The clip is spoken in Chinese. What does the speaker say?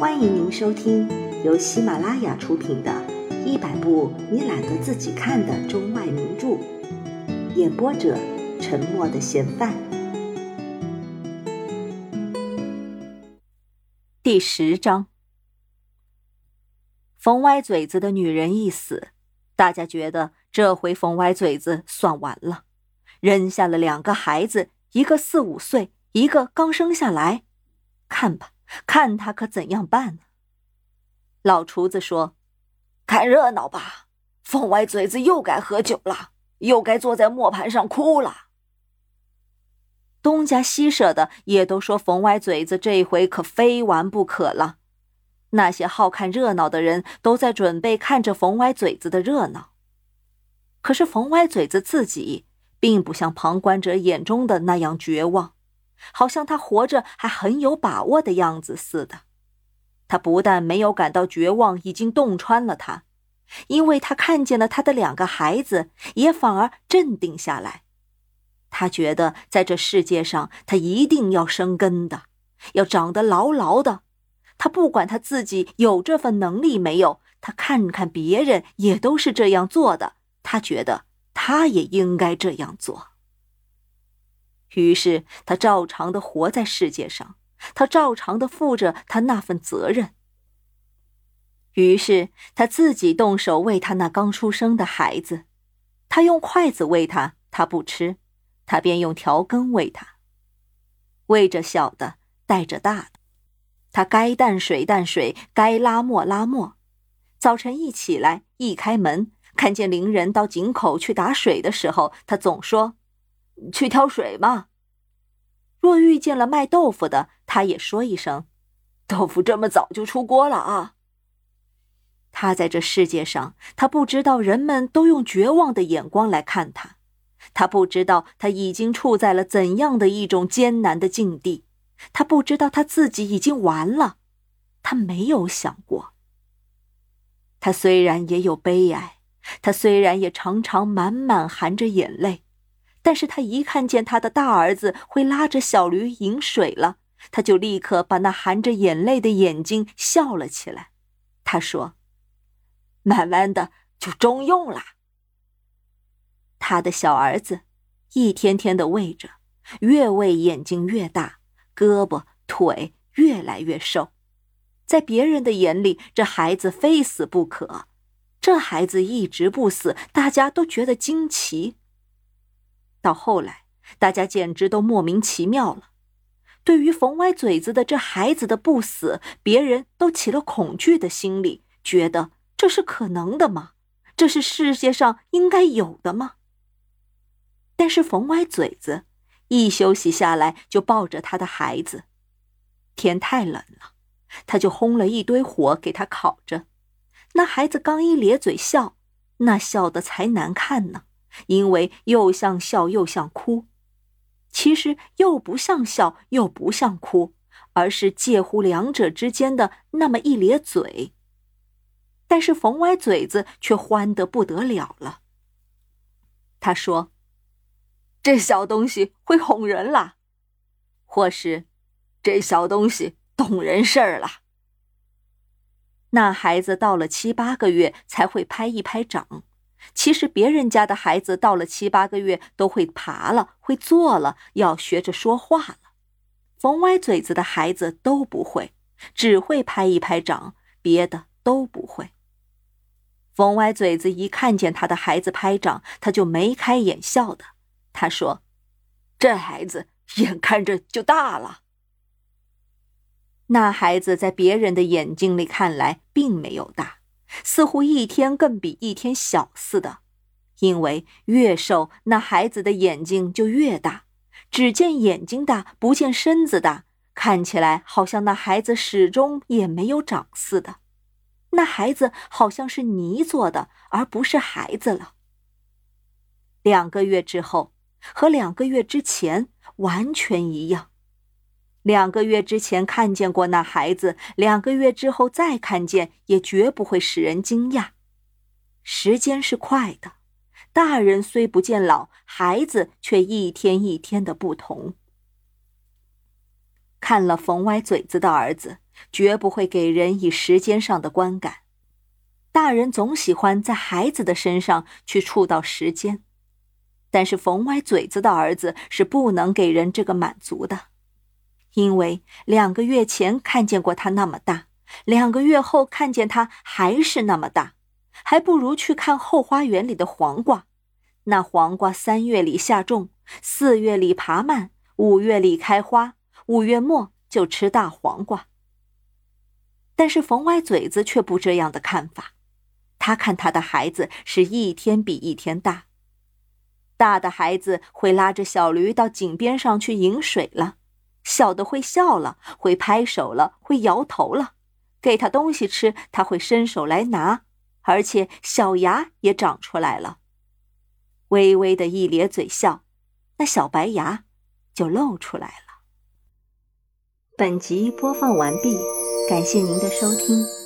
欢迎您收听由喜马拉雅出品的《一百部你懒得自己看的中外名著》，演播者：沉默的嫌犯。第十章，冯歪嘴子的女人一死，大家觉得这回冯歪嘴子算完了，扔下了两个孩子，一个四五岁，一个刚生下来，看吧。看他可怎样办呢？老厨子说：“看热闹吧，冯歪嘴子又该喝酒了，又该坐在磨盘上哭了。”东家西舍的也都说冯歪嘴子这回可非完不可了。那些好看热闹的人都在准备看着冯歪嘴子的热闹，可是冯歪嘴子自己并不像旁观者眼中的那样绝望。好像他活着还很有把握的样子似的。他不但没有感到绝望已经洞穿了他，因为他看见了他的两个孩子，也反而镇定下来。他觉得在这世界上，他一定要生根的，要长得牢牢的。他不管他自己有这份能力没有，他看看别人也都是这样做的，他觉得他也应该这样做。于是他照常的活在世界上，他照常的负着他那份责任。于是他自己动手喂他那刚出生的孩子，他用筷子喂他，他不吃，他便用调羹喂他。喂着小的，带着大的，他该淡水淡水，该拉磨拉磨。早晨一起来，一开门，看见邻人到井口去打水的时候，他总说。去挑水嘛。若遇见了卖豆腐的，他也说一声：“豆腐这么早就出锅了啊。”他在这世界上，他不知道人们都用绝望的眼光来看他，他不知道他已经处在了怎样的一种艰难的境地，他不知道他自己已经完了，他没有想过。他虽然也有悲哀，他虽然也常常满满含着眼泪。但是他一看见他的大儿子会拉着小驴饮水了，他就立刻把那含着眼泪的眼睛笑了起来。他说：“慢慢的就中用了。”他的小儿子一天天的喂着，越喂眼睛越大，胳膊腿越来越瘦。在别人的眼里，这孩子非死不可。这孩子一直不死，大家都觉得惊奇。到后来，大家简直都莫名其妙了。对于冯歪嘴子的这孩子的不死，别人都起了恐惧的心理，觉得这是可能的吗？这是世界上应该有的吗？但是冯歪嘴子一休息下来，就抱着他的孩子。天太冷了，他就烘了一堆火给他烤着。那孩子刚一咧嘴笑，那笑的才难看呢。因为又像笑又像哭，其实又不像笑又不像哭，而是介乎两者之间的那么一咧嘴。但是冯歪嘴子却欢得不得了了。他说：“这小东西会哄人啦，或是这小东西懂人事儿了。”那孩子到了七八个月才会拍一拍掌。其实别人家的孩子到了七八个月都会爬了，会坐了，要学着说话了。冯歪嘴子的孩子都不会，只会拍一拍掌，别的都不会。冯歪嘴子一看见他的孩子拍掌，他就眉开眼笑的。他说：“这孩子眼看着就大了。”那孩子在别人的眼睛里看来并没有大。似乎一天更比一天小似的，因为越瘦，那孩子的眼睛就越大，只见眼睛大，不见身子大，看起来好像那孩子始终也没有长似的。那孩子好像是泥做的，而不是孩子了。两个月之后，和两个月之前完全一样。两个月之前看见过那孩子，两个月之后再看见，也绝不会使人惊讶。时间是快的，大人虽不见老，孩子却一天一天的不同。看了冯歪嘴子的儿子，绝不会给人以时间上的观感。大人总喜欢在孩子的身上去触到时间，但是冯歪嘴子的儿子是不能给人这个满足的，因为两个月前看见过他那么大，两个月后看见他还是那么大，还不如去看后花园里的黄瓜。那黄瓜三月里下种，四月里爬蔓，五月里开花，五月末就吃大黄瓜。但是冯歪嘴子却不这样的看法。他看他的孩子是一天比一天大，大的孩子会拉着小驴到井边上去饮水了，小的会笑了，会拍手了，会摇头了。给他东西吃，他会伸手来拿，而且小牙也长出来了。微微的一咧嘴笑，那小白牙就露出来了。本集播放完毕，感谢您的收听。